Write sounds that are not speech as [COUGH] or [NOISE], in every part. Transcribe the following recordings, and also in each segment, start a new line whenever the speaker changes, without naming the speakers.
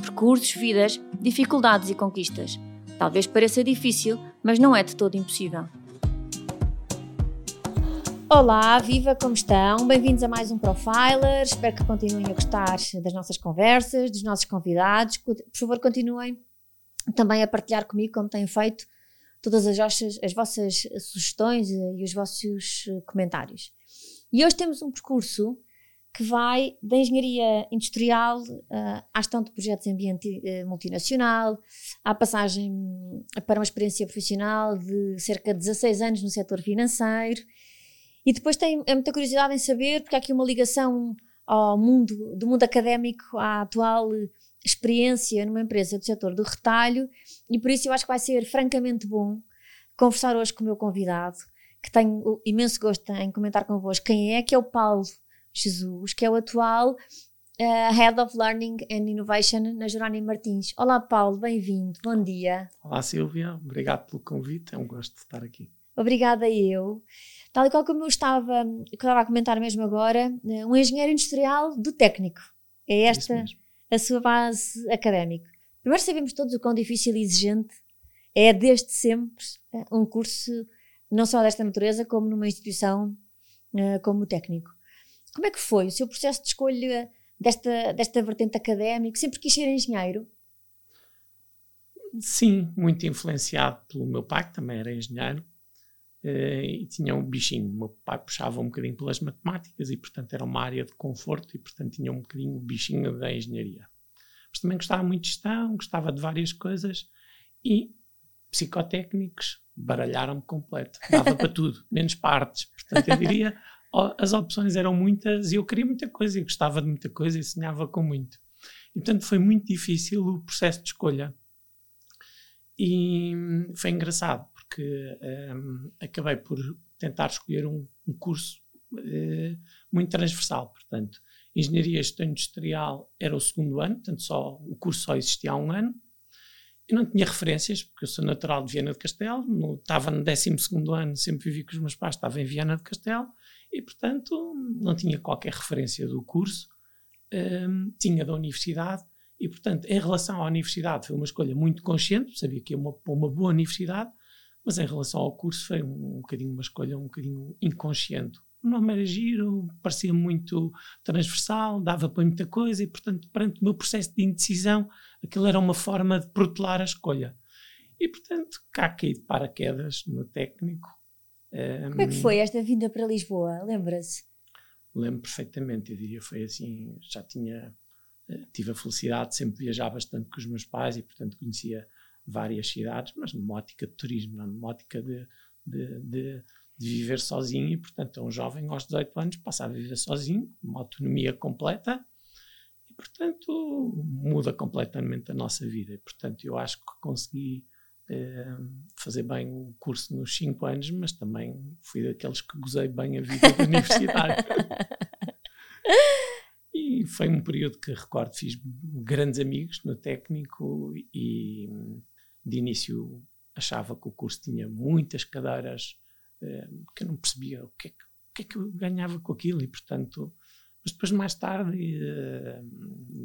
percursos, vidas, dificuldades e conquistas. Talvez pareça difícil, mas não é de todo impossível. Olá, viva, como estão? Bem-vindos a mais um Profiler. Espero que continuem a gostar das nossas conversas, dos nossos convidados. Por favor, continuem também a partilhar comigo, como têm feito, todas as vossas, as vossas sugestões e os vossos comentários. E hoje temos um percurso que vai da engenharia industrial uh, à gestão de projetos em ambiente uh, multinacional, à passagem para uma experiência profissional de cerca de 16 anos no setor financeiro. E depois tem é muita curiosidade em saber, porque há aqui uma ligação ao mundo, do mundo académico, à atual experiência numa empresa do setor do retalho, e por isso eu acho que vai ser francamente bom conversar hoje com o meu convidado, que tenho imenso gosto em comentar convosco quem é, que é o Paulo Jesus, que é o atual uh, Head of Learning and Innovation na Jerónimo Martins. Olá, Paulo, bem-vindo, bom dia.
Olá, Silvia, obrigado pelo convite, é um gosto de estar aqui.
Obrigada eu. Tal e qual como eu estava, estava a comentar mesmo agora, eh, um engenheiro industrial do técnico. É esta a sua base académica. Primeiro sabemos todos o quão difícil e exigente é desde sempre eh, um curso não só desta natureza, como numa instituição como técnico. Como é que foi o seu processo de escolha desta, desta vertente académica? Sempre quis ser engenheiro?
Sim, muito influenciado pelo meu pai, que também era engenheiro, eh, e tinha um bichinho. O meu pai puxava um bocadinho pelas matemáticas e, portanto, era uma área de conforto e, portanto, tinha um bocadinho o bichinho da engenharia. Mas também gostava muito de gestão, gostava de várias coisas e psicotécnicos baralharam-me completo. Dava para tudo, menos partes. Portanto, eu diria as opções eram muitas e eu queria muita coisa e gostava de muita coisa e sonhava com muito. E, portanto, foi muito difícil o processo de escolha. E foi engraçado, porque um, acabei por tentar escolher um, um curso uh, muito transversal. Portanto, Engenharia e Gestão Industrial era o segundo ano, portanto, só, o curso só existia há um ano. Eu não tinha referências, porque eu sou natural de Viana de Castelo, no, estava no 12 ano, sempre vivi com os meus pais, estava em Viana de Castelo, e, portanto, não tinha qualquer referência do curso, um, tinha da universidade, e, portanto, em relação à universidade, foi uma escolha muito consciente, sabia que ia para uma boa universidade, mas em relação ao curso foi um, um bocadinho uma escolha um bocadinho inconsciente. O nome era giro, parecia muito transversal, dava para muita coisa, e, portanto, perante o meu processo de indecisão, aquilo era uma forma de protelar a escolha. E, portanto, cá caí de paraquedas no técnico,
como é que foi esta vinda para Lisboa? Lembra-se?
Lembro perfeitamente, eu diria foi assim, já tinha, eh, tive a felicidade de sempre viajar bastante com os meus pais e portanto conhecia várias cidades, mas numa ótica de turismo, não numa ótica de, de, de, de, viver sozinho e portanto um jovem aos 18 anos passa a viver sozinho, uma autonomia completa e portanto muda completamente a nossa vida e portanto eu acho que consegui fazer bem o curso nos 5 anos, mas também fui daqueles que gozei bem a vida da universidade. [LAUGHS] e foi um período que recordo, fiz grandes amigos no técnico e de início achava que o curso tinha muitas cadeiras eh, que eu não percebia o que, é que, o que é que eu ganhava com aquilo e portanto mas depois, mais tarde, eh,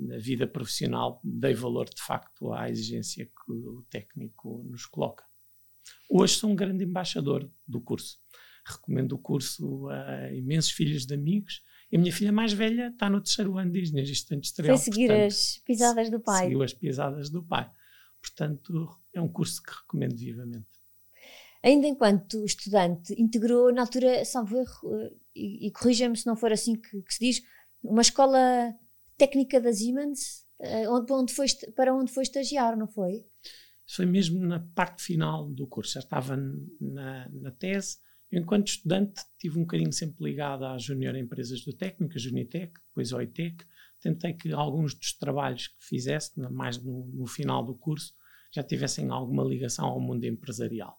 na vida profissional, dei valor de facto à exigência que o técnico nos coloca. Hoje sou um grande embaixador do curso. Recomendo o curso a imensos filhos de amigos. E a minha filha mais velha está no terceiro ano de engenharia industrial.
Foi seguir portanto, as pisadas do pai.
Seguiu as pisadas do pai. Portanto, é um curso que recomendo vivamente
ainda enquanto estudante, integrou na altura, salvo erro, eh, e, e corrija-me se não for assim que, que, se diz, uma escola técnica da Siemens, uh, onde, onde foi, para onde foi estagiar, não foi?
Foi mesmo na parte final do curso, já estava na, na tese. Eu, enquanto estudante, tive um bocadinho sempre ligado à Júnior Empresas do Técnico, a Junitec, depois ao ITEC, tentei que alguns dos trabalhos que fizesse, mais no, no final do curso, já tivessem alguma ligação ao mundo empresarial.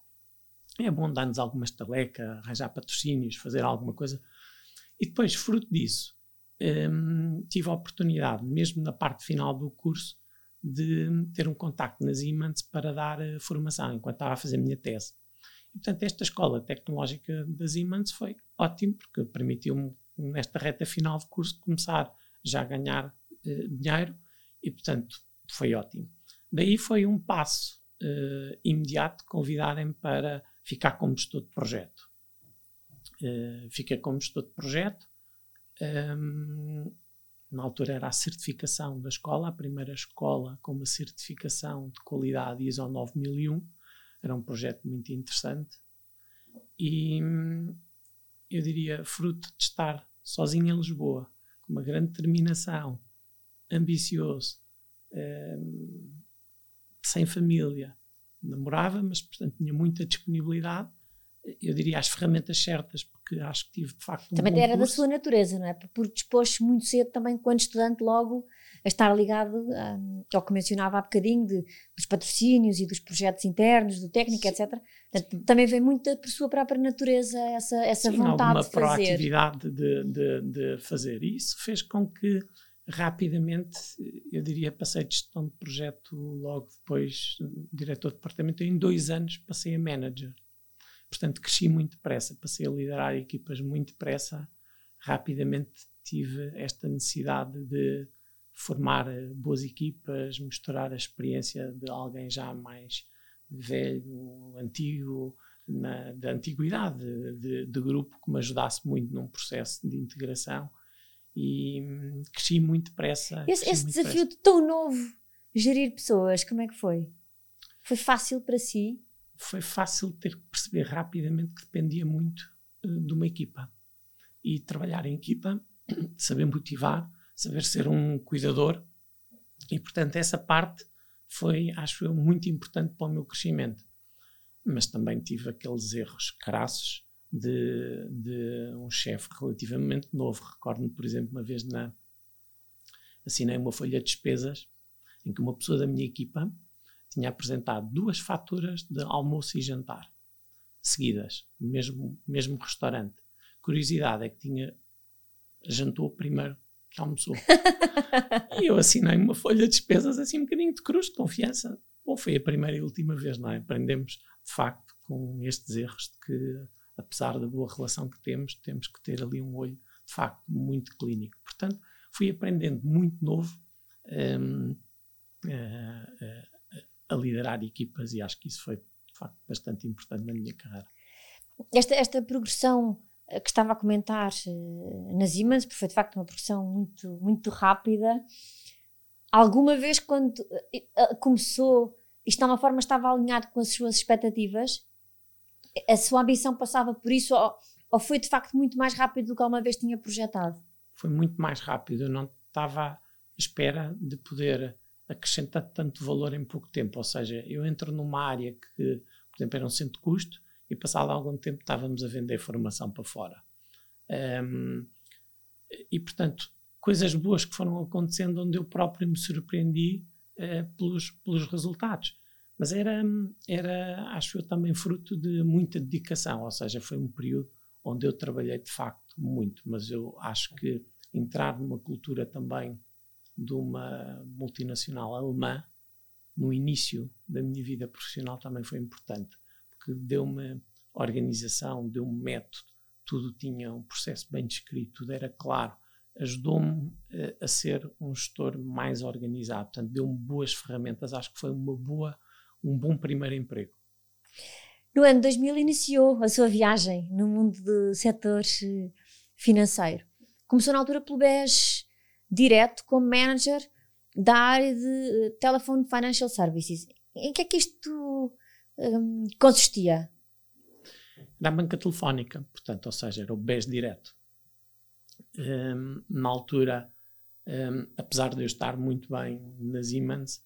É bom dar-nos alguma estaleca, arranjar patrocínios, fazer alguma coisa. E depois, fruto disso, um, tive a oportunidade, mesmo na parte final do curso, de ter um contacto na Siemens para dar uh, formação, enquanto estava a fazer a minha tese. E, portanto, esta escola tecnológica da Siemens foi ótimo, porque permitiu-me, nesta reta final de curso, começar já a ganhar uh, dinheiro e, portanto, foi ótimo. Daí foi um passo uh, imediato convidarem-me para ficar como gestor de projeto. Uh, fiquei como gestor de projeto. Um, na altura era a certificação da escola, a primeira escola com uma certificação de qualidade ISO 9001. Era um projeto muito interessante. E eu diria, fruto de estar sozinho em Lisboa, com uma grande determinação, ambicioso, um, sem família, namorava, mas portanto tinha muita disponibilidade. Eu diria as ferramentas certas, porque acho que tive de facto um
Também era
curso.
da sua natureza, não é? Porque dispôs muito cedo também, quando estudante, logo a estar ligado um, ao que mencionava há bocadinho, de, dos patrocínios e dos projetos internos, do técnico, Sim. etc. Portanto, também vem muito por sua própria natureza essa, essa
Sim,
vontade de fazer.
proatividade de, de, de fazer. E isso fez com que rapidamente, eu diria, passei de gestão de projeto logo depois, diretor de departamento, em dois anos passei a manager. Portanto, cresci muito depressa, passei a liderar equipas muito depressa. Rapidamente tive esta necessidade de formar boas equipas, misturar a experiência de alguém já mais velho, antigo, na, da antiguidade de, de, grupo, que me ajudasse muito num processo de integração e cresci muito depressa.
Esse, esse
muito
desafio
depressa.
de tão novo, gerir pessoas, como é que foi? Foi fácil para si?
Foi fácil ter que perceber rapidamente que dependia muito uh, de uma equipa. E trabalhar em equipa, [CLEARS THROAT] saber motivar, saber ser um cuidador. E, portanto, essa parte foi, acho eu, muito importante para o meu crescimento. Mas também tive aqueles erros crassos de, de um chefe relativamente novo. Recordo-me, por exemplo, uma vez na, assinei uma folha de despesas em que uma pessoa da minha equipa tinha apresentado duas faturas de almoço e jantar seguidas, mesmo mesmo restaurante. Curiosidade é que tinha jantou primeiro que almoçou. [LAUGHS] e eu assinei uma folha de despesas assim um bocadinho de cruz, de confiança. Bom, foi a primeira e última vez, não é? Aprendemos, de facto, com estes erros de que apesar da boa relação que temos, temos que ter ali um olho de facto muito clínico. Portanto, fui aprendendo muito novo um, a, a, a, liderar equipas e acho que isso foi de facto bastante importante na minha carreira.
Esta, esta progressão eh, que estava a comentar uh, nas Siemens, porque foi de facto uma progressão muito, muito rápida. Alguma vez quando uh, começou, isto de uma forma estava alinhado com as suas expectativas? A sua ambição passava por isso ou, ou foi de facto muito mais rápido do que alguma vez tinha projetado?
Foi muito mais rápido. Eu não estava à espera de poder acrescentar tanto valor em pouco tempo. Ou seja, eu entro numa área que, por exemplo, era um centro de custo e passado algum tempo estávamos a vender formação para fora. Um, e, portanto, coisas boas que foram acontecendo onde eu próprio me surpreendi uh, pelos, pelos resultados. Mas era, era, acho eu, também fruto de muita dedicação, ou seja, foi um período onde eu trabalhei de facto muito, mas eu acho que entrar numa cultura também de uma multinacional alemã no início da minha vida profissional também foi importante, porque deu-me organização, deu-me método, tudo tinha um processo bem descrito, tudo era claro, ajudou-me a, a ser um gestor mais organizado, portanto deu-me boas ferramentas, acho que foi uma boa um bom primeiro emprego.
No ano 2000 iniciou a sua viagem no mundo do setor eh, financeiro. Começou na altura pelo BES direto como manager da área de eh, Telephone Financial Services. Em que é que isto um, consistia?
Da banca telefónica, portanto, ou seja, era o BES direto. Um, na altura, um, apesar de eu estar muito bem nas Siemens,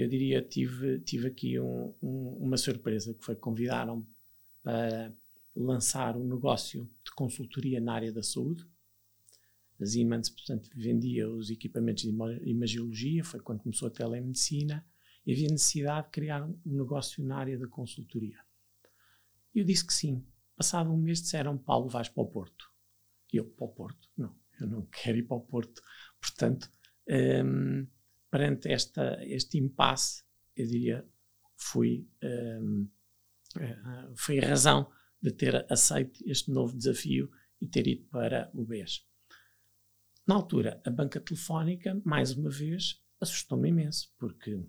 eu diria tive tive aqui um, um, uma surpresa que foi convidaram para lançar um negócio de consultoria na área da saúde A Siemens, portanto, vendia os equipamentos de imagiologia, foi quando começou a telemedicina, e havia necessidade de criar um negócio na área da consultoria. E eu disse que sim. Passado um mês disseram, Paulo, vais para o Porto. E eu, para o Porto? Não, eu não [LAUGHS] quero ir para o Porto. Portanto, um, perante esta, este impasse, eu diria, fui, um, uh, foi a razão de ter aceito este novo desafio e ter ido para o BES. Na altura, a banca telefónica, mais uma vez, assustou-me imenso, porque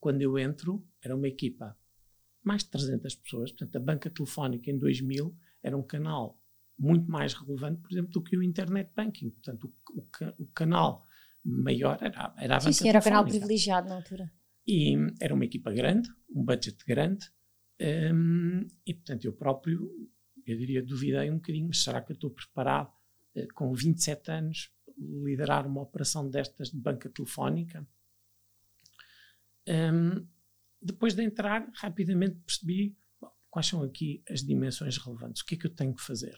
quando eu entro, era uma equipa, mais de 300 pessoas, portanto, a banca telefónica em 2000 era um canal muito mais relevante, por exemplo, do que o internet banking. Portanto, o, o, o canal maior era, era a
Sim, sim, era o canal privilegiado na altura.
E era uma equipa grande, um budget grande, um, e portanto eu próprio, eu diria, duvidei um bocadinho, mas será que eu estou preparado uh, com 27 anos liderar uma operação destas de banca telefónica? Um, depois de entrar, rapidamente percebi bom, quais são aqui as dimensões relevantes, o que é que eu tenho que fazer.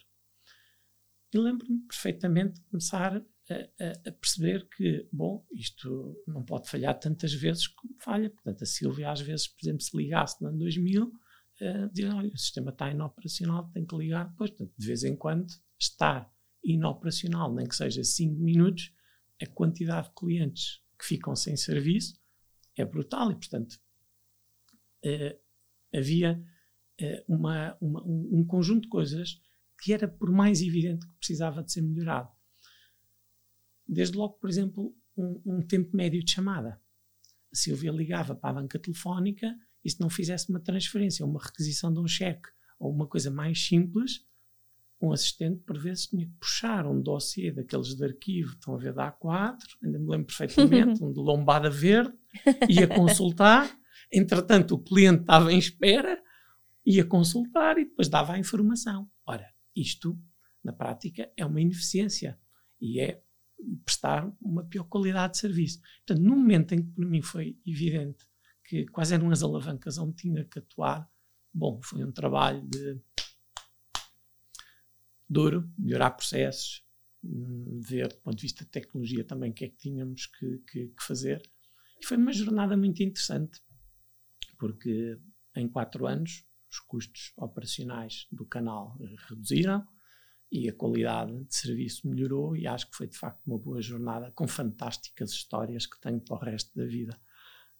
E lembro-me perfeitamente de começar a, a, perceber que, bom, isto não pode falhar tantas vezes como falha. Portanto, a Silvia, às vezes, por exemplo, se ligasse no ano 2000, uh, dizia: olha, o sistema está inoperacional, tem que ligar depois. Portanto, de vez em quando, estar inoperacional, nem que seja 5 minutos, a quantidade de clientes que ficam sem serviço é brutal e, portanto, uh, havia uh, uma, uma, um, um conjunto de coisas que era por mais evidente que precisava de ser melhorado. Desde logo, por exemplo, um, um tempo médio de chamada. A Silvia ligava para a banca telefónica e se não fizesse uma transferência, uma requisição de um cheque ou uma coisa mais simples, um assistente por vezes tinha que puxar um dossiê daqueles de arquivo, estão a ver da A4, ainda me lembro perfeitamente, [LAUGHS] um de lombada verde, ia consultar, entretanto o cliente estava em espera, ia consultar e depois dava a informação. Ora, isto, na prática, é uma ineficiência e é prestar uma pior qualidade de serviço. Portanto, no momento em que para mim foi evidente que quais eram as alavancas onde tinha que atuar, bom, foi um trabalho de duro, melhorar processos, hum, ver do ponto de vista de tecnologia também o que é que tínhamos que, que, que fazer. E foi uma jornada muito interessante, porque em quatro anos os custos operacionais do canal reduziram e a qualidade de serviço melhorou e acho que foi de facto uma boa jornada com fantásticas histórias que tenho para o resto da vida.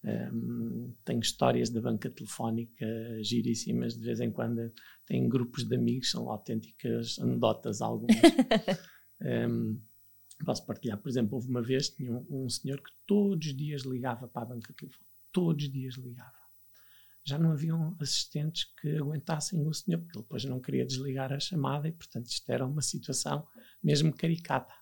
Um, tenho histórias da banca telefónica giríssimas, de vez em quando tenho grupos de amigos, são autênticas anedotas algumas. [LAUGHS] um, posso partilhar, por exemplo, houve uma vez, tinha um, um senhor que todos os dias ligava para a banca telefónica, todos os dias ligava já não haviam assistentes que aguentassem o senhor, porque ele depois não queria desligar a chamada e, portanto, isto era uma situação mesmo caricata.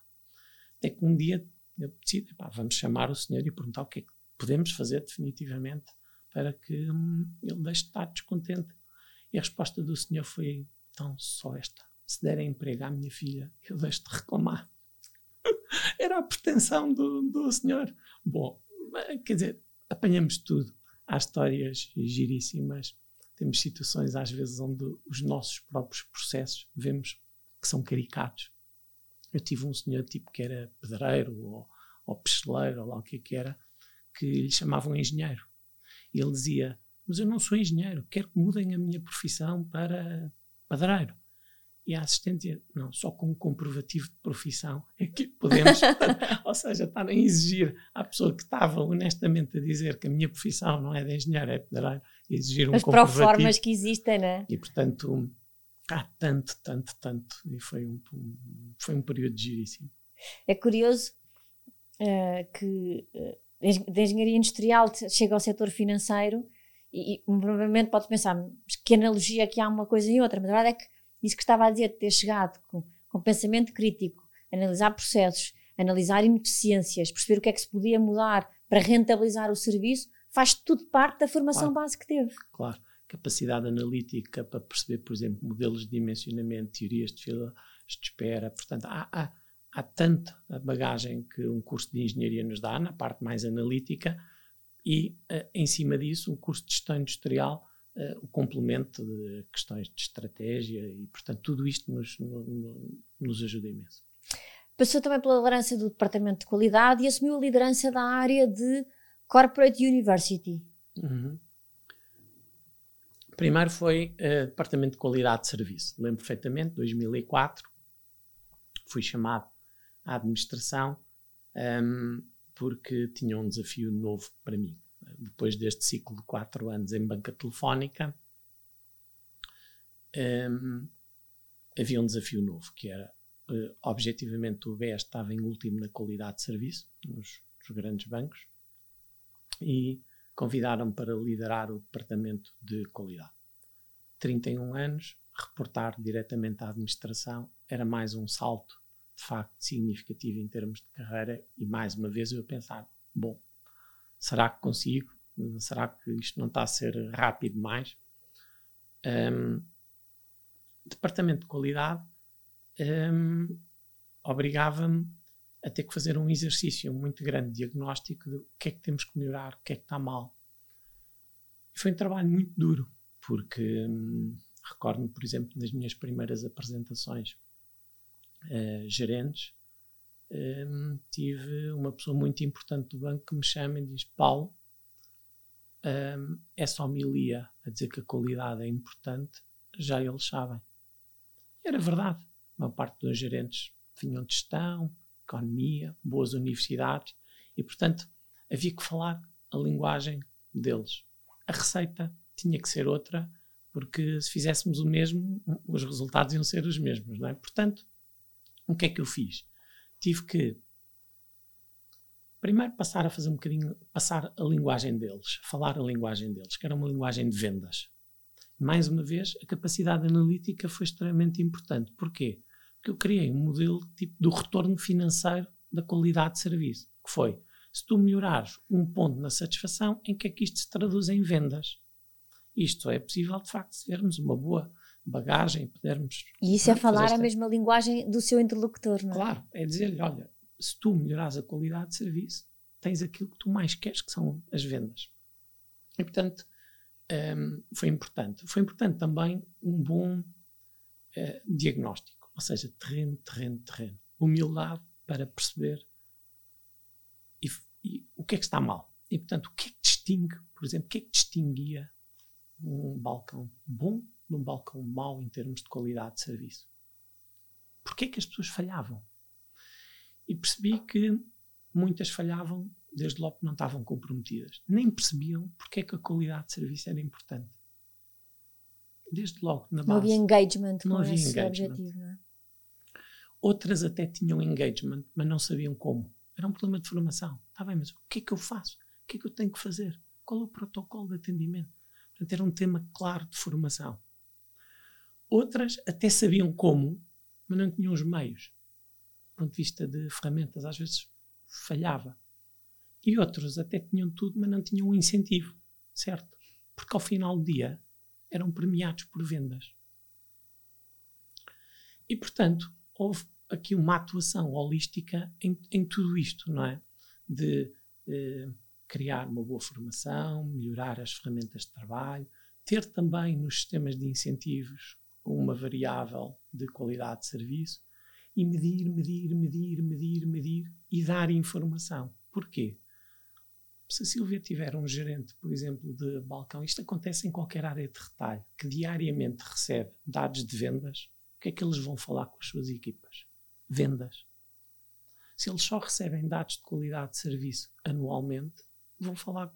Até que um dia eu decidi, pá, vamos chamar o senhor e perguntar o que é que podemos fazer definitivamente para que hum, ele deixe de estar descontente. E a resposta do senhor foi então só esta: se derem emprego à minha filha, eu deixo de reclamar. [LAUGHS] Era a pretensão do, do senhor. Bom, quer dizer, apanhamos tudo há histórias giríssimas. Temos situações, às vezes, onde os nossos próprios processos vemos que são caricatos. Eu tive um senhor tipo que era pedreiro ou, ou pesteleiro, ou lá o que, é que era, que lhe chamavam engenheiro. E ele dizia: Mas eu não sou engenheiro, quero que mudem a minha profissão para pedreiro e a assistente não, só com um comprovativo de profissão é que podemos, [LAUGHS] ou seja, estarem a exigir à pessoa que estava honestamente a dizer que a minha profissão não é de engenheiro, é pedreiro, exigir um As comprovativo. As
proformas que existem, né?
E portanto, há tanto, tanto, tanto, e foi um, foi um período giríssimo.
É curioso uh, que uh, da engenharia industrial chega ao setor financeiro e, e provavelmente pode pensar que analogia que há uma coisa e outra, mas a verdade é que isso que estava a dizer, de ter chegado com, com pensamento crítico, analisar processos, analisar ineficiências, perceber o que é que se podia mudar para rentabilizar o serviço, faz tudo parte da formação claro, base que teve.
Claro, capacidade analítica para perceber, por exemplo, modelos de dimensionamento, teorias de filas de espera, portanto, há, há, há tanta bagagem que um curso de engenharia nos dá, na parte mais analítica, e uh, em cima disso, o curso de gestão industrial uh, o complemento de questões de estratégia e, portanto, tudo isto nos, no, no, nos ajuda imenso.
Passou também pela liderança do Departamento de Qualidade e assumiu a liderança da área de Corporate University.
Uhum. Primeiro foi uh, Departamento de Qualidade de Serviço. Lembro perfeitamente, 2004, fui chamado à administração um, ehm, porque tinha um desafio novo para mim. Depois deste ciclo de quatro anos em banca telefónica, um, havia um desafio novo, que era, uh, objetivamente, o BES estava em último na qualidade de serviço, nos, nos grandes bancos, e convidaram-me para liderar o departamento de qualidade. 31 anos, reportar diretamente à administração era mais um salto de facto significativo em termos de carreira e mais uma vez eu a pensar, bom, será que consigo? Será que isto não está a ser rápido demais? Um, departamento de qualidade um, obrigava-me a ter que fazer um exercício muito grande de diagnóstico de o que é que temos que melhorar, o que é que está mal. E foi um trabalho muito duro, porque recordo-me, por exemplo, nas minhas primeiras apresentações uh, gerentes, um, tive uma pessoa muito importante do banco que me chama e diz: Paulo, um, essa homilia a dizer que a qualidade é importante, já eles sabem. E era verdade. A maior parte dos gerentes vinham de gestão, economia, boas universidades e, portanto, havia que falar a linguagem deles. A receita tinha que ser outra, porque se fizéssemos o mesmo, os resultados iam ser os mesmos, não é? Portanto, o que é que eu fiz? Tive que primeiro passar a fazer um bocadinho, passar a linguagem deles, falar a linguagem deles, que era uma linguagem de vendas. Mais uma vez, a capacidade analítica foi extremamente importante. Porquê? Porque eu criei um modelo tipo do retorno financeiro da qualidade de serviço, que foi, se tu melhorares um ponto na satisfação, em que é que isto se traduz em vendas? Isto é possível, de facto, se tivermos uma boa bagagem, pudermos...
E isso é falar esta... a mesma linguagem do seu interlocutor, não é?
Claro, é dizer-lhe, olha, se tu melhorares a qualidade de serviço, tens aquilo que tu mais queres, que são as vendas. E, portanto, um, foi importante. Foi importante também um bom uh, diagnóstico, ou seja, terreno, terreno, terreno. Humildade para perceber e, e, o que é que está mal. E, portanto, o que é que distingue, por exemplo, o que é que distinguia um balcão bom de um balcão mau em termos de qualidade de serviço? Porquê que as pessoas falhavam? E percebi que muitas falhavam desde logo que não estavam comprometidas. Nem percebiam porque é que a qualidade de serviço era importante. Desde logo, na base.
Não havia engagement não com havia esse engagement. objetivo, não é?
Outras até tinham engagement, mas não sabiam como. Era um problema de formação. Está bem, mas o que é que eu faço? O que é que eu tenho que fazer? Qual é o protocolo de atendimento? Portanto, era um tema claro de formação. Outras até sabiam como, mas não tinham os meios. Do ponto de vista de ferramentas, às vezes falhava. E outros até tinham tudo, mas não tinham um incentivo, certo? Porque ao final do dia eram premiados por vendas. E, portanto, houve aqui uma atuação holística em, em tudo isto, não é? De eh, criar uma boa formação, melhorar as ferramentas de trabalho, ter também nos sistemas de incentivos uma variável de qualidade de serviço e medir, medir, medir, medir, medir e dar informação. Porquê? Se a Silvia tiver um gerente, por exemplo, de balcão, isto acontece em qualquer área de retalho, que diariamente recebe dados de vendas, o que é que eles vão falar com as suas equipas? Vendas. Se eles só recebem dados de qualidade de serviço anualmente, vão falar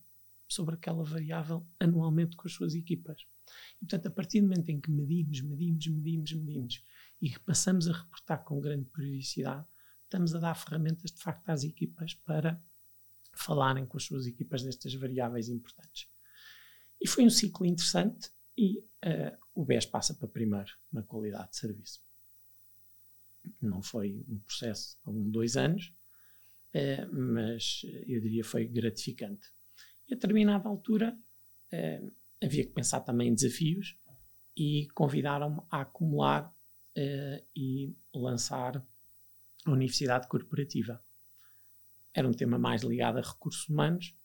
sobre aquela variável anualmente com as suas equipas. E, portanto, a partir do momento em que medimos, medimos, medimos, medimos e passamos a reportar com grande periodicidade, estamos a dar ferramentas de facto às equipas para falarem com as suas equipas destas variáveis importantes. E foi um ciclo interessante e uh, o BES passa para primeiro na qualidade de serviço. Não foi um processo de um, dois anos, uh, mas eu diria foi gratificante. E a determinada altura uh, havia que pensar também em desafios e convidaram-me a acumular e lançar a Universidade Corporativa era um tema mais ligado a recursos humanos.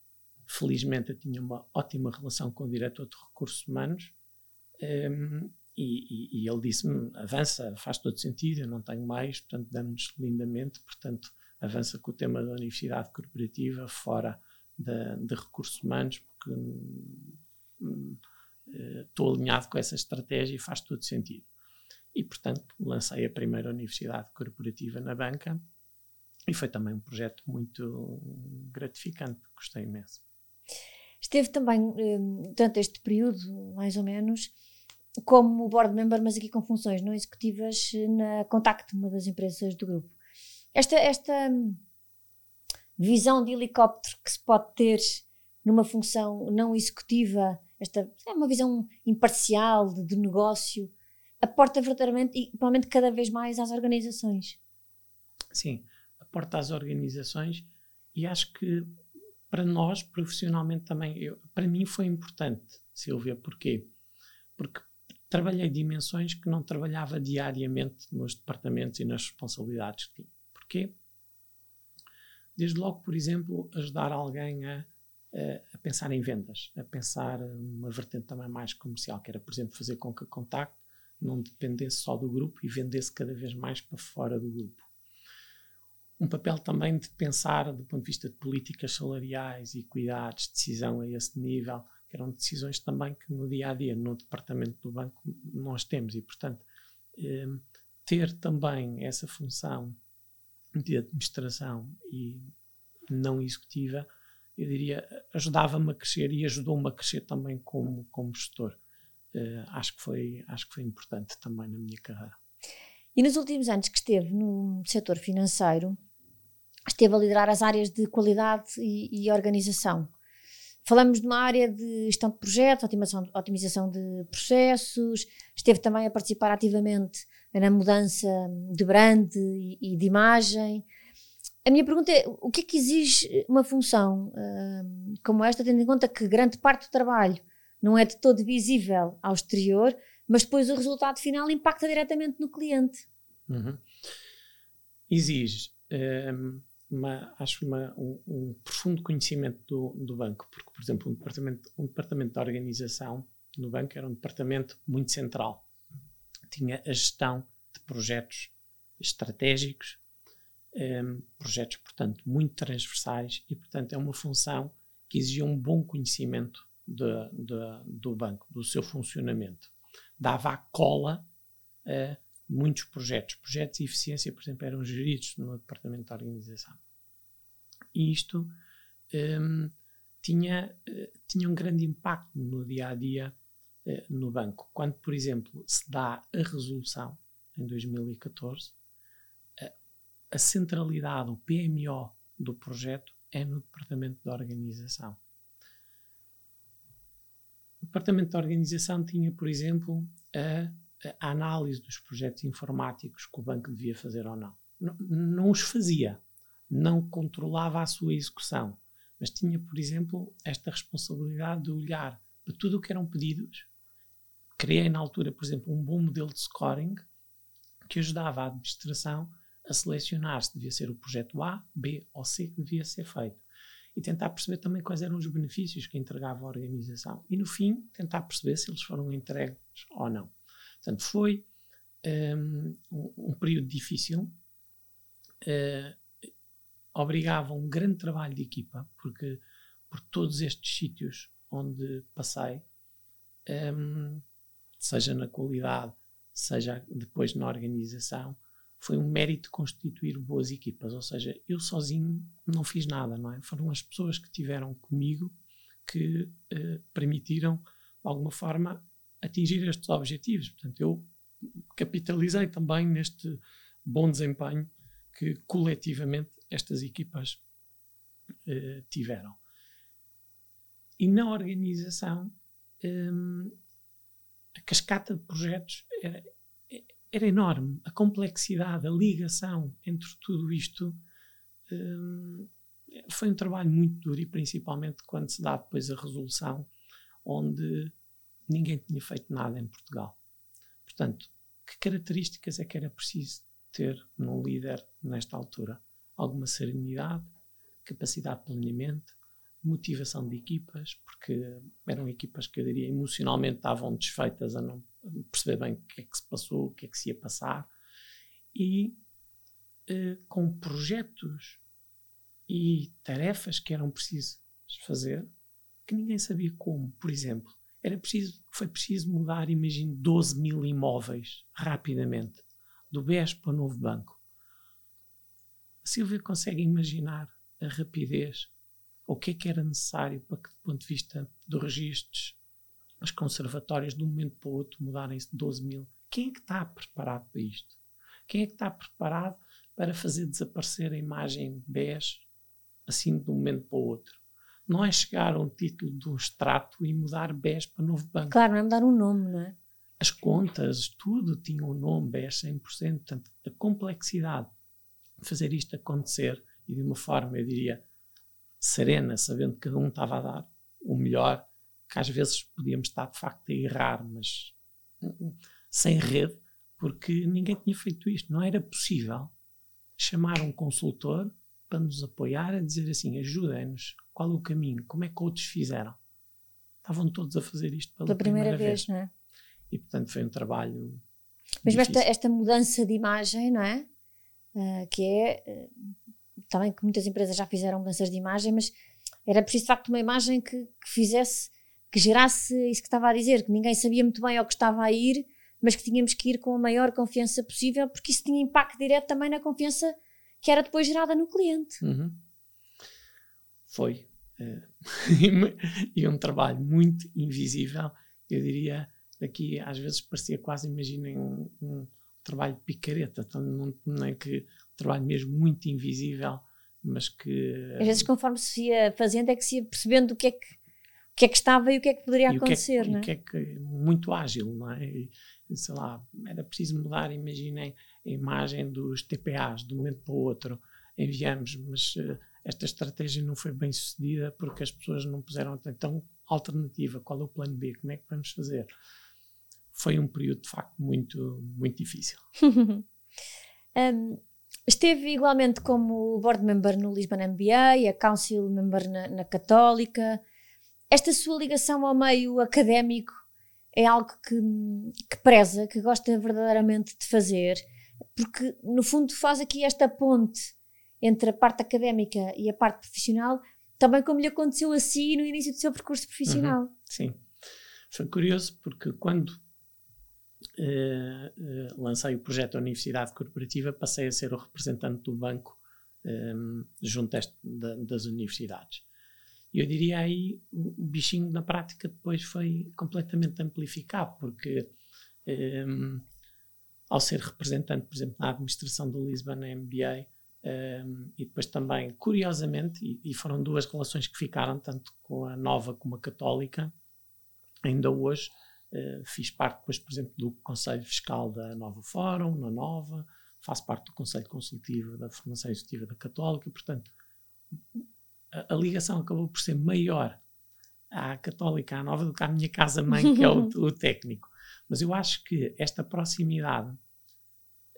Felizmente eu tinha uma ótima relação com o diretor de recursos humanos um, e, e, e, ele disse-me: avança, faz todo sentido, eu não tenho mais, portanto, damos lindamente, portanto, avança com o tema da universidade corporativa fora de, de recursos humanos, porque estou alinhado com essa estratégia e faz todo sentido. E, portanto, lancei a primeira universidade corporativa na banca e foi também um projeto muito gratificante, gostei imenso.
Esteve também, hum, durante este período, mais ou menos, como board member, mas aqui com funções não executivas na Contacto, uma das empresas do grupo. Esta, esta hum, visão de helicóptero que se pode ter numa função não executiva, esta é uma visão imparcial de, de negócio, aporta verdadeiramente e provavelmente cada vez mais às organizações.
Sim, aporta às organizações e acho que para nós, profissionalmente também, eu, para mim foi importante, Silvia, porquê? Porque trabalhei dimensões que não trabalhava diariamente nos departamentos e nas responsabilidades que tinha. Porquê? Desde logo, por exemplo, ajudar alguém a, a, pensar em vendas, a pensar uma vertente também mais comercial, que era, por exemplo, fazer com que a Contacto não dependesse só do grupo e vendesse cada vez mais para fora do grupo. Um papel também de pensar do ponto de vista de políticas salariais e cuidados, decisão a esse nível, que eram decisões também que no dia a dia, no departamento do banco, nós temos e, portanto, eh, ter também essa função de administração e não executiva, eu diria, ajudava-me a crescer e ajudou-me a crescer também como, como gestor uh, acho, que foi, acho que foi importante também na minha carreira.
E nos últimos anos que esteve no setor financeiro, esteve a liderar as áreas de qualidade e, e organização. Falamos de uma área de gestão de projetos, otimização, otimização de processos, esteve também a participar ativamente na mudança de brand e, e de imagem. A minha pergunta é: o que é que exige uma função uh, como esta, tendo em conta que grande parte do trabalho não é de todo visível ao exterior, mas depois o resultado final impacta diretamente no cliente.
Uhum. Exige, um, uma, acho, uma, um, um, profundo conhecimento do, do, banco, porque, por exemplo, um departamento, um departamento de organização no banco era um departamento muito central. Tinha a gestão de projetos estratégicos, um, ehm, projetos, portanto, muito transversais e, portanto, é uma função que exigia um bom conhecimento de, de, do banco, do seu funcionamento. Dava a cola a muitos projetos. Projetos de eficiência, por exemplo, eram geridos no departamento de organização. E isto um, tinha, uh, tinha um grande impacto no dia a dia uh, no banco. Quando, por exemplo, se dá a resolução em 2014, uh, a centralidade, o PMO do projeto é no departamento de organização. O departamento de organização tinha, por exemplo, a, a, análise dos projetos informáticos que o banco devia fazer ou não. não. Não os fazia, não controlava a sua execução, mas tinha, por exemplo, esta responsabilidade de olhar para tudo o que eram pedidos. Criei na altura, por exemplo, um bom modelo de scoring que ajudava a administração a selecionar se devia ser o projeto A, B ou C que devia ser feito e tentar perceber também quais eram os benefícios que entregava a organização. E no fim, tentar perceber se eles foram entregues ou não. Portanto, foi um, um período difícil, uh, obrigava um grande trabalho de equipa, porque por todos estes sítios onde passei, um, seja na qualidade, seja depois na organização, foi um mérito constituir boas equipas, ou seja, eu sozinho não fiz nada, não é? Foram as pessoas que tiveram comigo que uh, permitiram, de alguma forma, atingir estes objetivos. Portanto, eu capitalizei também neste bom desempenho que coletivamente estas equipas uh, tiveram. E na organização, um, a cascata de projetos era, era enorme. A complexidade, a ligação entre tudo isto um, foi um trabalho muito duro e principalmente quando se dá depois a resolução onde ninguém tinha feito nada em Portugal. Portanto, que características é que era preciso ter num líder nesta altura? Alguma serenidade, capacidade de planeamento, motivação de equipas, porque eram equipas que eu diria emocionalmente estavam desfeitas a não perceber bem o que é que se passou, o que é que se ia passar, e uh, com projetos e tarefas que eram precisos fazer, que ninguém sabia como. Por exemplo, era preciso, foi preciso mudar, imagino, 12 mil imóveis rapidamente, do BES para o novo banco. A Silvia consegue imaginar a rapidez, o que é que era necessário para que, do ponto de vista dos registros, as conservatórias, de um momento para o outro, mudarem-se de 12 mil. Quem é que está preparado para isto? Quem é que está preparado para fazer desaparecer a imagem BES assim de um momento para o outro? Não é chegar a um título de um extrato e mudar BES para novo banco.
Claro, não é mudar um nome, não é?
As contas, tudo tinha um nome BES 100%. Portanto, a complexidade de fazer isto acontecer e de uma forma, eu diria, serena, sabendo que cada um estava a dar o melhor, que às vezes podíamos estar de facto a errar, mas sem rede, porque ninguém tinha feito isto. Não era possível chamar um consultor para nos apoiar a dizer assim: ajudem-nos, qual é o caminho, como é que outros fizeram. Estavam todos a fazer isto pela, pela primeira, primeira, vez,
não é?
E portanto foi um trabalho.
Mas esta, esta mudança de imagem, não é? Uh, que é. Uh, também que muitas empresas já fizeram mudanças de imagem, mas era preciso de facto uma imagem que, que fizesse, que gerasse isso que estava a dizer, que ninguém sabia muito bem ao que estava a ir, mas que tínhamos que ir com a maior confiança possível, porque isso tinha impacto direto também na confiança que era depois gerada no cliente.
Uhum. Foi. Uh, [LAUGHS] e um trabalho muito invisível, eu diria, daqui às vezes parecia quase, imaginem, um, um trabalho de picareta, então não, não é que um trabalho mesmo muito invisível, mas que...
Às vezes conforme se ia fazendo é que se ia percebendo o que é que, o que, é que estava e o que é que poderia acontecer,
o que é,
não é?
O que é que, muito ágil, não é? E, sei lá, era preciso mudar, imaginem, a imagem dos TPAs de um momento para o outro, enviamos, mas uh, esta estratégia não foi bem sucedida porque as pessoas não puseram então alternativa, qual é o plano B, como é que vamos fazer? Foi um período de facto muito, muito difícil. [LAUGHS]
um, esteve igualmente como board member no Lisbon MBA, a council member na, na Católica. Esta sua ligação ao meio académico é algo que, que preza, que gosta verdadeiramente de fazer, porque no fundo faz aqui esta ponte entre a parte académica e a parte profissional, também como lhe aconteceu assim no início do seu percurso profissional. Uhum,
sim. Foi curioso porque quando uh, uh, lancei o projeto da Universidade Corporativa, passei a ser o representante do banco um, eh, junto este, da, das universidades. E eu diria aí, o bichinho na prática depois foi completamente amplificado, porque um, ao ser representante, por exemplo, na administração do Lisbon MBA, um, e depois também, curiosamente, e, e, foram duas relações que ficaram, tanto com a nova como a católica, ainda hoje uh, fiz parte, depois, por exemplo, do Conselho Fiscal da Nova Fórum, na Nova, faço parte do Conselho Consultivo da Formação Executiva da Católica, portanto, a, a, ligação acabou por ser maior à Católica, à Nova, do que à minha casa-mãe, que é o, [LAUGHS] o técnico. Mas eu acho que esta proximidade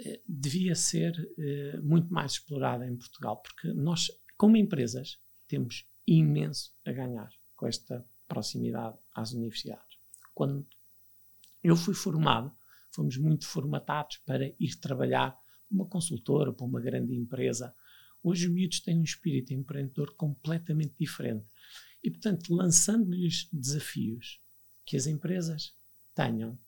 eh, devia ser uh, muito mais explorada em Portugal, porque nós, como empresas, temos imenso a ganhar com esta proximidade às universidades. Quando eu fui formado, fomos muito formatados para ir trabalhar para uma consultora, para uma grande empresa. Hoje os miúdos têm um espírito empreendedor completamente diferente. E, portanto, lançando-lhes desafios que as empresas tenham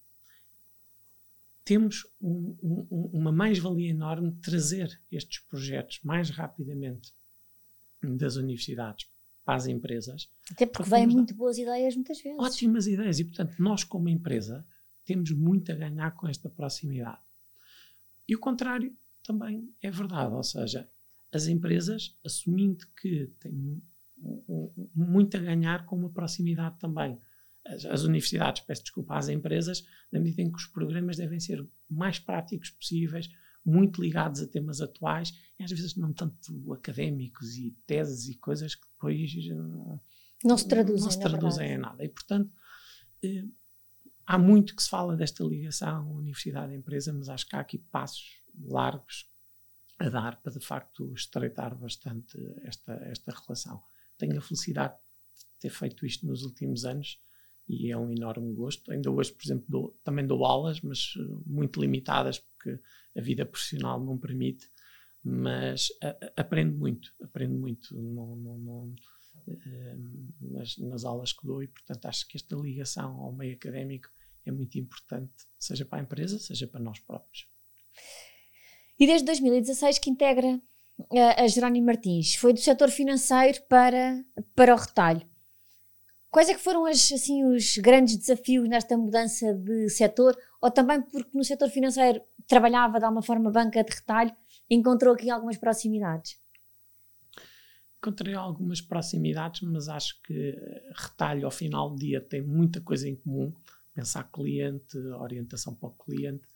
temos um, um, uma mais-valia enorme de trazer estes projetos mais rapidamente das universidades para as empresas.
Até porque vêm muito boas ideias muitas vezes.
Ótimas ideias e, portanto, nós como empresa temos muito a ganhar com esta proximidade. E o contrário também é verdade, ou seja, as empresas, assumindo que têm muito a ganhar com uma proximidade também as, as, universidades, peço desculpa, às empresas, na medida em que os programas devem ser o mais práticos possíveis, muito ligados a temas atuais e às vezes não tanto académicos e teses e coisas que depois
não, não se traduzem,
não se traduzem em nada. E, portanto, eh, há muito que se fala desta ligação universidade-empresa, mas acho que há aqui passos largos a dar para, de facto, estreitar bastante esta, esta relação. Tenho a felicidade de ter feito isto nos últimos anos e é um enorme gosto. Ainda hoje, por exemplo, dou, também dou aulas, mas uh, muito limitadas, porque a vida profissional não permite, mas a, a, aprendo muito, aprendo muito uh, nas, nas, aulas que dou e, portanto, acho que esta ligação ao meio académico é muito importante, seja para a empresa, seja para nós próprios.
E desde 2016 que integra a, a Jerónimo Martins, foi do setor financeiro para, para o retalho. Quais é que foram as, assim, os grandes desafios nesta mudança de setor? Ou também porque no setor financeiro trabalhava de alguma forma banca de retalho, encontrou aqui algumas proximidades?
Encontrei algumas proximidades, mas acho que retalho ao final do dia tem muita coisa em comum. Pensar cliente, orientação para o cliente,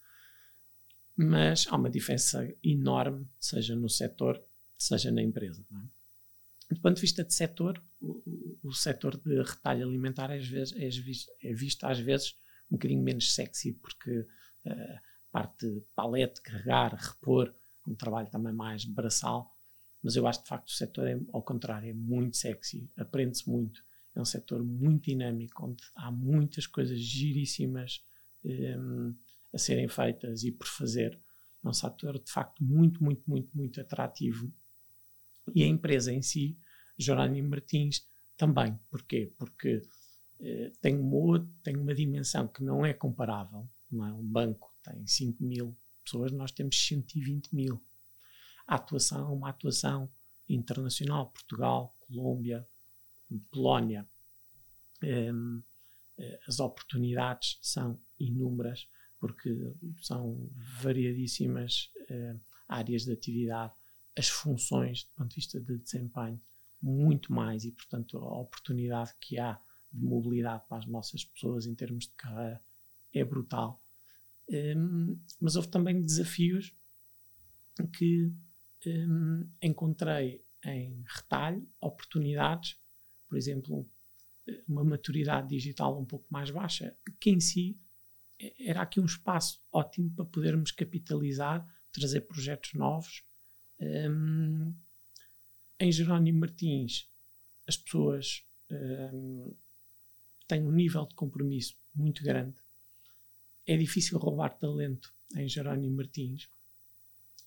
mas há uma diferença enorme, seja no setor, seja na empresa. É? Do ponto de vista de setor, o, o setor de retalho alimentar às vezes, é, visto, é visto às vezes um bocadinho menos sexy, porque a uh, parte de palete, carregar, repor, um trabalho também mais braçal, mas eu acho de facto o setor, é, ao contrário, é muito sexy, aprende-se muito. É um setor muito dinâmico, onde há muitas coisas giríssimas um, a serem feitas e por fazer. É um setor de facto muito, muito, muito, muito atrativo. E a empresa em si, Jerónimo Martins, também. Porquê? Porque eh, tem, uma, tem uma dimensão que não é comparável. Não é? Um banco tem 5 mil pessoas, nós temos 120 mil. A atuação uma atuação internacional. Portugal, Colômbia, Polónia. Um, eh, as oportunidades são inúmeras porque são variadíssimas uh, áreas de atividade, as funções do ponto de vista de desempenho, muito mais, e portanto a oportunidade que há de mobilidade para as nossas pessoas em termos de carreira é brutal. Um, mas houve também desafios que um, encontrei em retalho, oportunidades, por exemplo, uma maturidade digital um pouco mais baixa, que em si era aqui um espaço ótimo para podermos capitalizar, trazer projetos novos. Um, em Jerónimo Martins, as pessoas um, têm um nível de compromisso muito grande. É difícil roubar talento em Jerónimo Martins.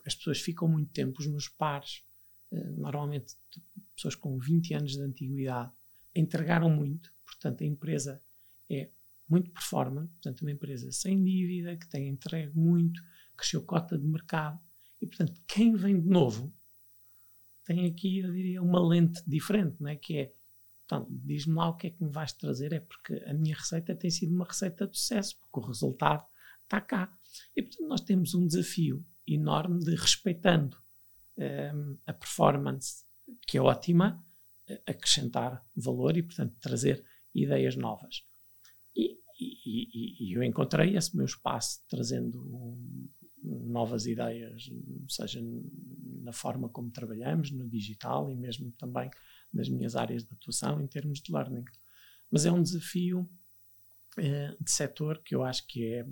As pessoas ficam muito tempo, os meus pares, uh, normalmente pessoas com 20 anos de antiguidade, entregaram muito, portanto a empresa é muito performance, portanto, uma empresa sem dívida, que tem entregue muito, cresceu cota de mercado. E, portanto, quem vem de novo tem aqui, eu diria, uma lente diferente, não é? que é, então, diz-me lá o que é que me vais trazer, é porque a minha receita tem sido uma receita de sucesso, porque o resultado está cá. E, portanto, nós temos um desafio enorme de, respeitando um, a performance, que é ótima, acrescentar valor e, portanto, trazer ideias novas. E, e, eu encontrei esse meu espaço trazendo novas ideias, seja na forma como trabalhamos, no digital e mesmo também nas minhas áreas de atuação em termos de learning. Mas é um desafio eh, de setor que eu acho que é,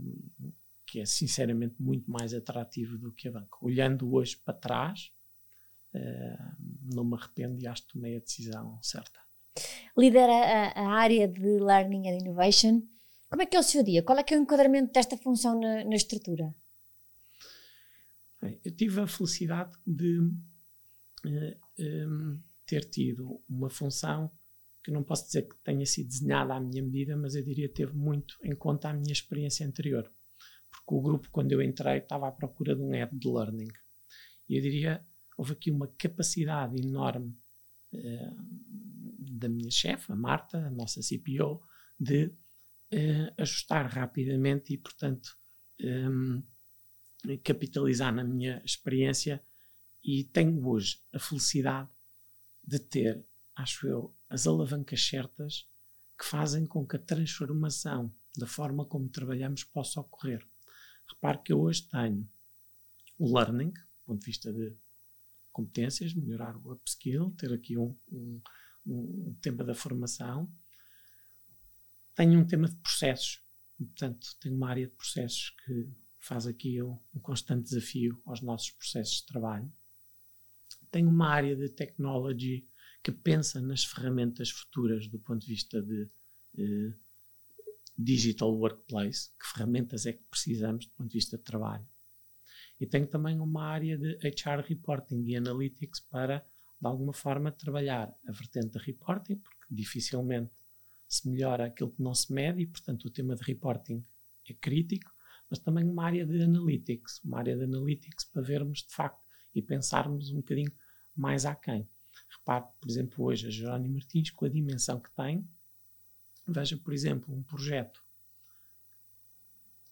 que é sinceramente muito mais atrativo do que a banca. Olhando hoje para trás, eh, não me arrependo e acho que tomei a decisão certa.
Lidera a, a área de Learning and Innovation como é que é o seu dia? Qual é que é o enquadramento desta função na, na estrutura?
Eu tive a felicidade de uh, eh, um, ehm, ter tido uma função que não posso dizer que tenha sido desenhada à minha medida, mas eu diria teve muito em conta a minha experiência anterior. Porque o grupo, quando eu entrei, estava à procura de um app de learning. E eu diria, houve aqui uma capacidade enorme uh, da minha chefe, a Marta, a nossa CPO, de uh, ajustar rapidamente e, portanto, ehm, capitalizar na minha experiência. E tenho hoje a felicidade de ter, acho eu, as alavancas certas que fazem com que a transformação da forma como trabalhamos possa ocorrer. Repare que eu hoje tenho o learning, do ponto de vista de competências, melhorar o upskill, ter aqui um, um, um tema da formação, tenho um tema de processos, portanto, tenho uma área de processos que faz aqui um, constante desafio aos nossos processos de trabalho. Tenho uma área de technology que pensa nas ferramentas futuras do ponto de vista de, de, digital workplace, que ferramentas é que precisamos do ponto de vista de trabalho. E tenho também uma área de HR reporting e analytics para, de alguma forma, trabalhar a vertente de reporting, porque dificilmente se melhora aquilo que não se mede e, portanto, o tema de reporting é crítico, mas também uma área de analytics, uma área de analytics para vermos de facto e pensarmos um bocadinho mais aquém. Repare, por exemplo, hoje a Jerónimo Martins, com a dimensão que tem, veja, por exemplo, um projeto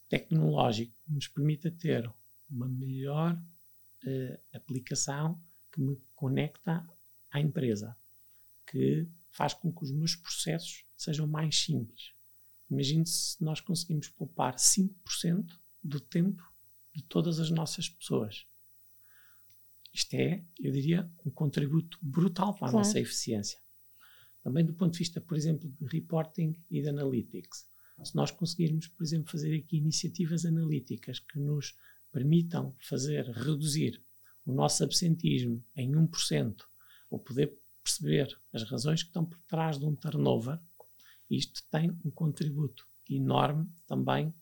tecnológico que nos permita ter uma melhor uh, aplicação que me conecta à empresa, que faz com que os meus processos sejam mais simples. Imagine se nós conseguimos poupar 5% do tempo de todas as nossas pessoas. Isto é, eu diria, um contributo brutal para a claro. nossa eficiência. Também do ponto de vista, por exemplo, de reporting e de analytics. Se nós conseguirmos, por exemplo, fazer aqui iniciativas analíticas que nos permitam fazer reduzir o nosso absentismo em 1%, ou poder perceber as razões que estão por trás de um turnover, isto tem um contributo enorme também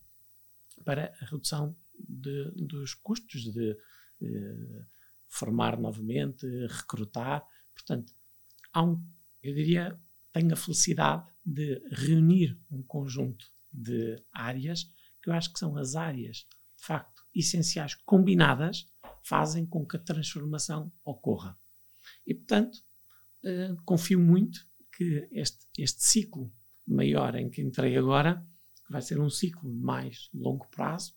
para a redução de, dos custos de eh, formar novamente, recrutar. Portanto, há um, eu diria, tenho a felicidade de reunir um conjunto de áreas que eu acho que são as áreas, de facto, essenciais, combinadas, fazem com que a transformação ocorra. E, portanto, uh, confio muito que este, este ciclo maior em que entrei agora, que vai ser um ciclo de mais longo prazo,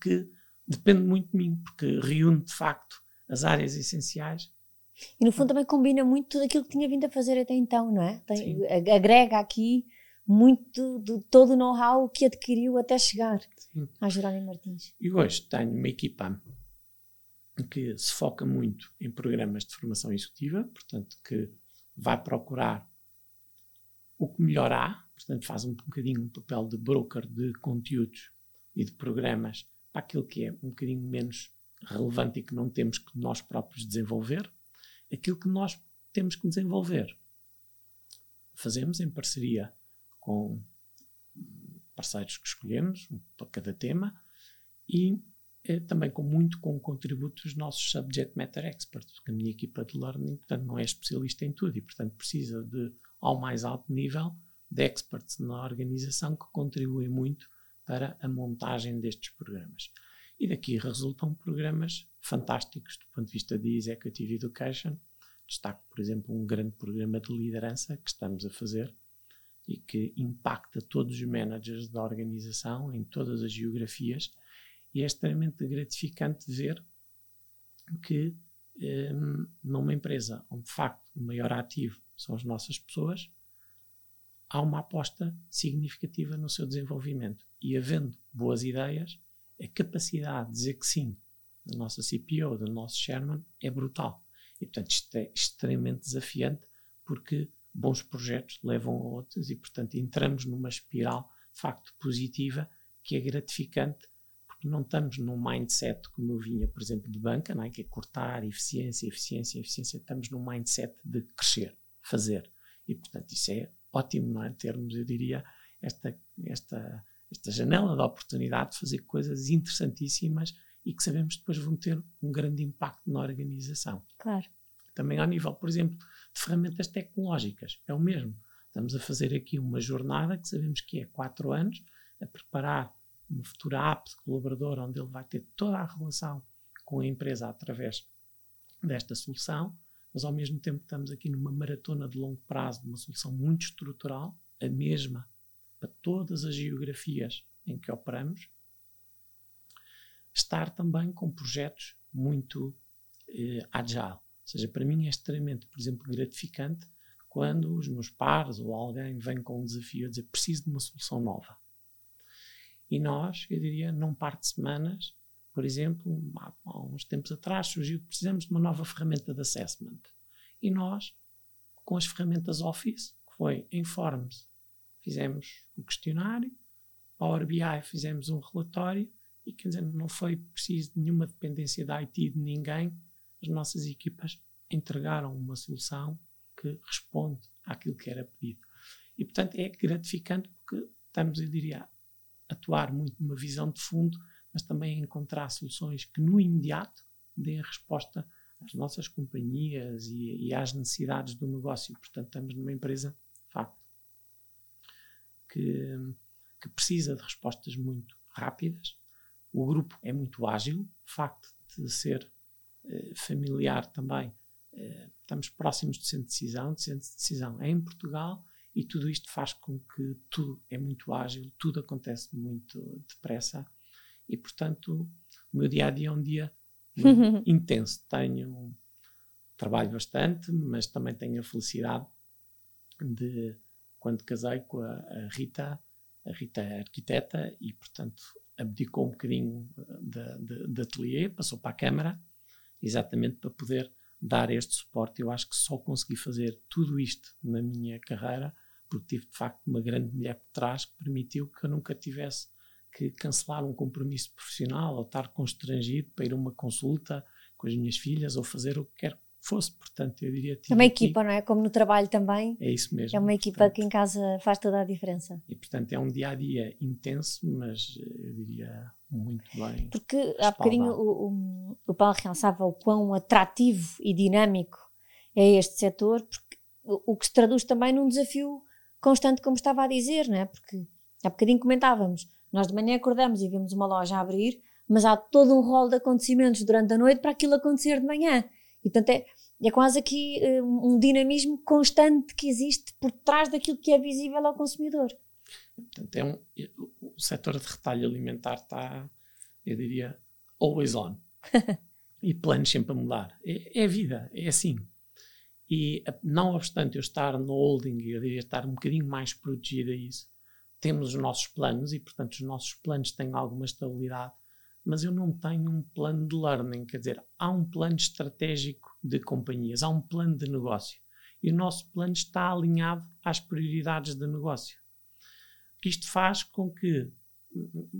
que depende muito de mim, porque reúne de facto as áreas essenciais.
E no fundo também combina muito tudo aquilo que tinha vindo a fazer até então, não é? Tem, agrega aqui muito de todo o know-how que adquiriu até chegar Sim. a Jerónimo Martins.
E hoje tenho uma equipa que se foca muito em programas de formação executiva, portanto, que vai procurar o que melhor há, portanto, faz um bocadinho um papel de broker de conteúdos e de programas para aquilo que é um bocadinho menos relevante e que não temos que nós próprios desenvolver, aquilo que nós temos que desenvolver. Fazemos em parceria com parceiros que escolhemos para cada tema e eh, também com muito com o contributo dos nossos subject matter experts, porque a minha equipa de learning portanto, não é especialista em tudo e, portanto, precisa de, ao mais alto nível, de experts na organização que contribuem muito para a montagem destes programas. E daqui resultam programas fantásticos do ponto de vista de Executive Education. Destaco, por exemplo, um grande programa de liderança que estamos a fazer e que impacta todos os managers da organização em todas as geografias. E é extremamente gratificante ver que um, numa empresa onde de facto o maior ativo são as nossas pessoas, há uma aposta significativa no seu desenvolvimento. E havendo boas ideias, a capacidade de dizer que sim da nossa CPO, do nosso chairman, é brutal. E, portanto, isto é extremamente desafiante porque bons projetos levam a outros e, portanto, entramos numa espiral de facto positiva que é gratificante porque não estamos num mindset como eu vinha, por exemplo, de banca, não é? que é cortar eficiência, eficiência, eficiência. Estamos num mindset de crescer, fazer. E, portanto, isso é ótimo, não é? Termos, eu diria, esta, esta esta janela de oportunidade de fazer coisas interessantíssimas e que sabemos depois vão ter um grande impacto na organização.
Claro.
Também ao nível, por exemplo, de ferramentas tecnológicas, é o mesmo. Estamos a fazer aqui uma jornada que sabemos que é quatro anos, a preparar uma futura app de colaborador onde ele vai ter toda a relação com a empresa através desta solução, mas ao mesmo tempo estamos aqui numa maratona de longo prazo, de uma solução muito estrutural, a mesma para todas as geografias em que operamos, estar também com projetos muito eh, agile. Ou seja, para mim é extremamente, por exemplo, gratificante quando os meus pares ou alguém vem com um desafio a dizer preciso de uma solução nova. E nós, eu diria, num par de semanas, por exemplo, há, uns tempos atrás surgiu que precisamos de uma nova ferramenta de assessment. E nós, com as ferramentas Office, que foi em Forms fizemos o questionário, Power BI fizemos um relatório e quer dizer, não foi preciso nenhuma dependência da IT de ninguém, as nossas equipas entregaram uma solução que responde àquilo que era pedido. E portanto é gratificante porque estamos, eu diria, a atuar muito numa visão de fundo, mas também encontrar soluções que no imediato deem resposta às nossas companhias e, e às necessidades do negócio. Portanto, estamos numa empresa, de facto, que, que precisa de respostas muito rápidas. O grupo é muito ágil, o facto de ser eh, familiar também. Eh, estamos próximos de centro de decisão, de centro de decisão é em Portugal e tudo isto faz com que tudo é muito ágil, tudo acontece muito depressa e, portanto, o meu dia a dia é um dia [LAUGHS] intenso. Tenho trabalho bastante, mas também tenho a felicidade de, quando casei com a, a Rita, a Rita é arquiteta e, portanto, abdicou um bocadinho de, de, de ateliê, passou para a Câmara, exatamente para poder dar este suporte. Eu acho que só consegui fazer tudo isto na minha carreira porque tive de facto uma grande mulher por trás que permitiu que eu nunca tivesse que cancelar um compromisso profissional ou estar constrangido para ir a uma consulta com as minhas filhas ou fazer o que quer que fosse. Portanto, eu diria.
É uma equipa, não é? Como no trabalho também.
É isso mesmo.
É uma equipa portanto, que em casa faz toda a diferença.
E portanto é um dia a dia intenso, mas eu diria muito bem.
Porque há bocadinho o, o, o Paulo realçava o quão atrativo e dinâmico é este setor, porque o, o que se traduz também num desafio constante, como estava a dizer, não é? Porque há bocadinho comentávamos, nós de manhã acordamos e vemos uma loja a abrir, mas há todo um rol de acontecimentos durante a noite para aquilo acontecer de manhã. E portanto é, é quase aqui um, um dinamismo constante que existe por trás daquilo que é visível ao consumidor.
Portanto, é um, o setor de retalho alimentar está, eu diria, always on. [LAUGHS] e planos sempre a mudar. É, é vida, é assim. E não obstante eu estar no holding eu diria estar um bocadinho mais protegido a isso, temos os nossos planos e, portanto, os nossos planos têm alguma estabilidade, mas eu não tenho um plano de learning, quer dizer, há um plano estratégico de companhias, há um plano de negócio e o nosso plano está alinhado às prioridades de negócio. Que isto faz com que,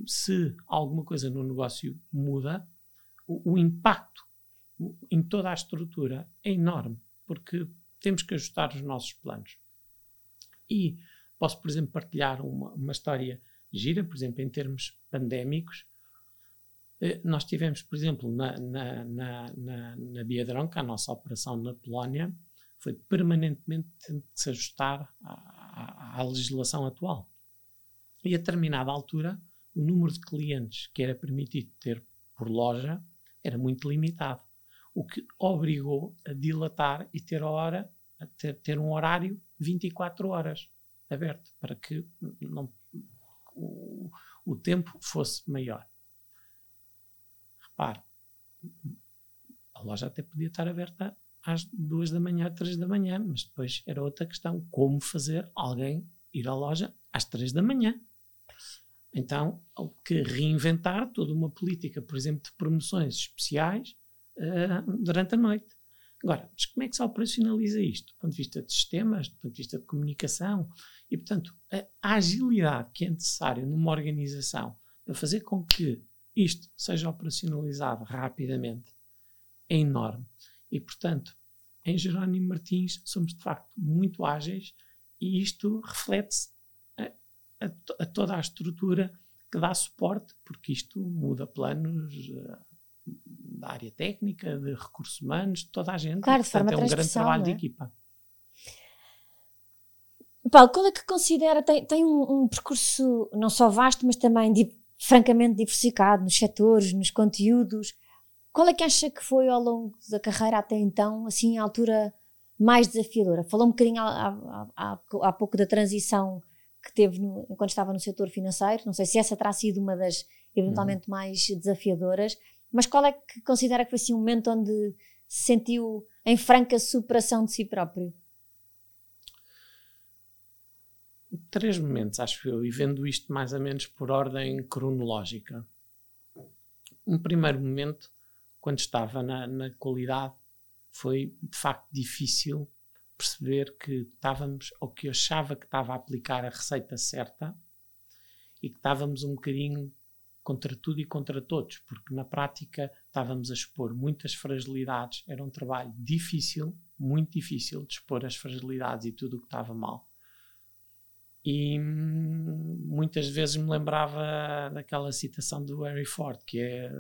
se alguma coisa no negócio muda, o, o impacto em toda a estrutura é enorme porque temos que ajustar os nossos planos. E posso, por exemplo, partilhar uma, uma história gira, por exemplo, em termos pandémicos. Eh, nós tivemos, por exemplo, na, na, na, na, na a nossa operação na Polónia, foi permanentemente tendo que se ajustar à, à, à, legislação atual. E a determinada altura, o número de clientes que era permitido ter por loja era muito limitado o que obrigou a dilatar e ter, hora, ter, ter um horário 24 horas aberto, para que não, o, o tempo fosse maior. Repare, a loja até podia estar aberta às duas da manhã, três da manhã, mas depois era outra questão, como fazer alguém ir à loja às três da manhã. Então, há que reinventar toda uma política, por exemplo, de promoções especiais, uh, durante a noite. Agora, mas como é que se operacionaliza isto? Do ponto de vista de sistemas, do ponto de vista de comunicação e, portanto, a, agilidade que é necessária numa organização para fazer com que isto seja operacionalizado rapidamente é enorme. E, portanto, em Jerónimo Martins somos de facto muito ágeis e isto reflete-se a, a, a, toda a estrutura que dá suporte, porque isto muda planos, da área técnica, de recursos humanos, toda a gente.
Claro, de
forma
é um
grande trabalho
é?
de equipa.
Paulo, qual é que considera, tem, tem um, um, percurso não só vasto, mas também de, francamente diversificado nos setores, nos conteúdos. Qual é que acha que foi ao longo da carreira até então, assim, a altura mais desafiadora? Falou um bocadinho há, há, há pouco da transição que teve no, enquanto estava no setor financeiro, não sei se essa terá sido uma das eventualmente uhum. mais desafiadoras, mas qual é que considera que foi assim momento onde se sentiu em franca superação de si próprio?
Três momentos, acho eu, e vendo isto mais ou menos por ordem cronológica. Um primeiro momento, quando estava na, na qualidade, foi de facto difícil perceber que estávamos, ou que eu achava que estava a aplicar a receita certa e que estávamos um bocadinho contra tudo e contra todos, porque na prática estávamos a expor muitas fragilidades, era um trabalho difícil, muito difícil de expor as fragilidades e tudo o que estava mal. E hum, muitas vezes me lembrava daquela citação do Harry Ford, que é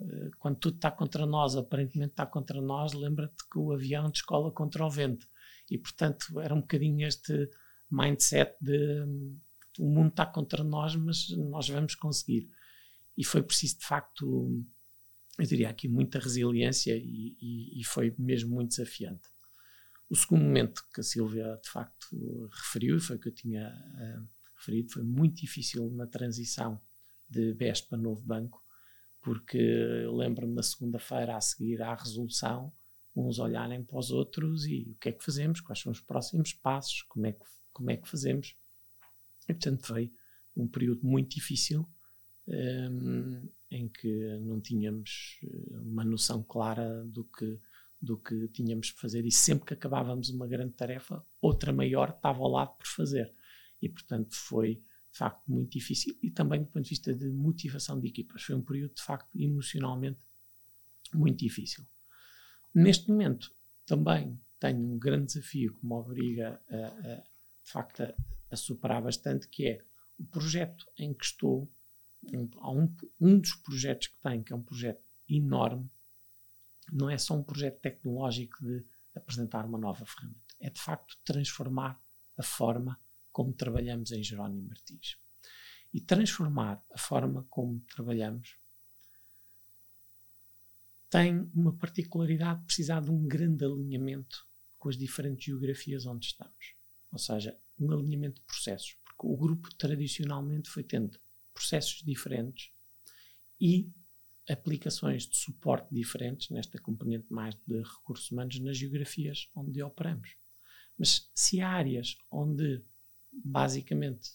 eh, quando tudo está contra nós, aparentemente está contra nós, lembra-te que o avião descola contra o vento. E, portanto, era um bocadinho este mindset de o mundo está contra nós, mas nós vamos conseguir. E foi preciso, de facto, eu diria aqui, muita resiliência e, e, e foi mesmo muito desafiante. O segundo momento que a Silvia, de facto, referiu, e foi que eu tinha uh, referido, foi muito difícil na transição de BES para novo banco, porque lembro-me na segunda-feira a seguir à resolução, uns olharem para os outros e o que é que fazemos, quais são os próximos passos, como é que, como é que fazemos. E, portanto, foi um período muito difícil um, em que não tínhamos eh, uma noção clara do que, do que tínhamos que fazer e sempre que acabávamos uma grande tarefa, outra maior estava ao lado por fazer. E, portanto, foi de facto muito difícil e também do ponto de vista de motivação de equipas. Foi um período de facto emocionalmente muito difícil. Neste momento também tenho um grande desafio que me obriga a, a de facto a, a, superar bastante, que é o projeto em que estou, um, um, dos projetos que tenho, que é um projeto enorme, não é só um projeto tecnológico de apresentar uma nova ferramenta, é de facto transformar a forma como trabalhamos em Jerónimo Martins. E transformar a forma como trabalhamos tem uma particularidade de precisar de um grande alinhamento com as diferentes geografias onde estamos. Ou seja, um alinhamento de processos. Porque o grupo tradicionalmente foi tendo processos diferentes e aplicações de suporte diferentes nesta componente mais de recursos humanos nas geografias onde operamos. Mas se há áreas onde basicamente,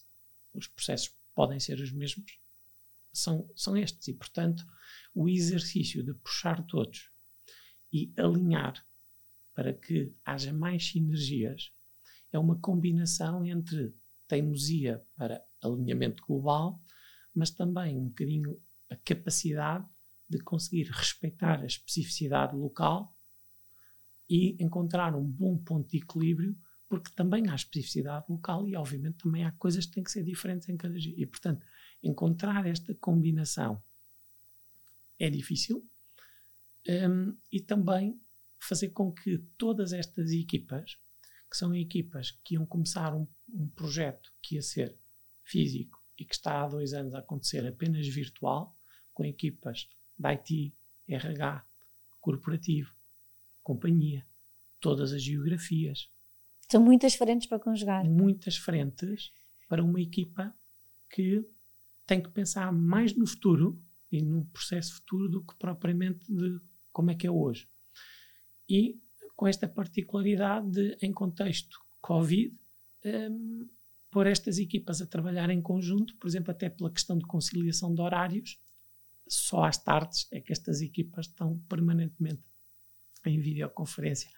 os processos podem ser os mesmos, são, são estes. E, portanto, o exercício de puxar todos e alinhar para que haja mais sinergias é uma combinação entre teimosia para alinhamento global, mas também um bocadinho a capacidade de conseguir respeitar a especificidade local e encontrar um bom ponto de equilíbrio porque também há especificidade local e, obviamente, também há coisas que têm que ser diferentes em cada. E, portanto, encontrar esta combinação é difícil um, e também fazer com que todas estas equipas, que são equipas que iam começar um, um projeto que ia ser físico e que está há dois anos a acontecer apenas virtual, com equipas de IT, RH, corporativo, companhia, todas as geografias,
são muitas frentes para conjugar.
Muitas frentes para uma equipa que tem que pensar mais no futuro e no processo futuro do que propriamente de como é que é hoje. E com esta particularidade de, em contexto Covid, um, pôr estas equipas a trabalhar em conjunto, por exemplo, até pela questão de conciliação de horários, só às tardes é que estas equipas estão permanentemente em videoconferência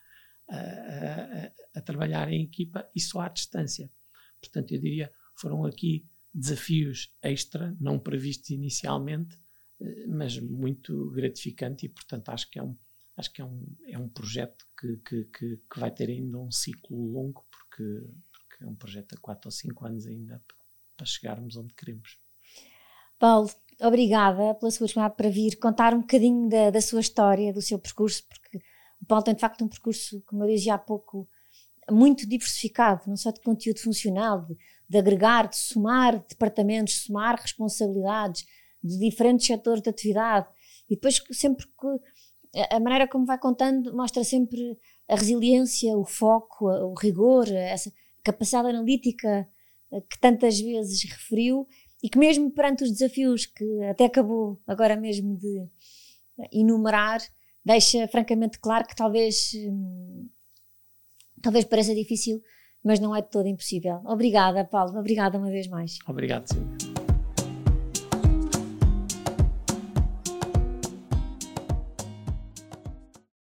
a, a, trabalhar em equipa e só à distância. Portanto, eu diria, foram aqui desafios extra, não previstos inicialmente, eh, mas muito gratificante e, portanto, acho que é um, acho que é um, é um projeto que, que, que, que vai ter ainda um ciclo longo, porque, porque é um projeto a 4 ou 5 anos ainda para chegarmos onde queremos.
Paulo, obrigada pela sua chamada para vir contar um bocadinho da, da sua história, do seu percurso, porque o Paulo tem de facto um percurso, como eu dizia há pouco, muito diversificado, não só de conteúdo funcional, de, de agregar, de somar departamentos, somar responsabilidades de diferentes setores de atividade e depois sempre que a maneira como vai contando mostra sempre a resiliência, o foco, o rigor, essa capacidade analítica eh, que tantas vezes referiu e que mesmo perante os desafios que até acabou agora mesmo de enumerar, deixa francamente claro que talvez, hum, talvez pareça difícil, mas não é de todo impossível. Obrigada, Paulo. Obrigada uma vez mais.
Obrigado, Silvia.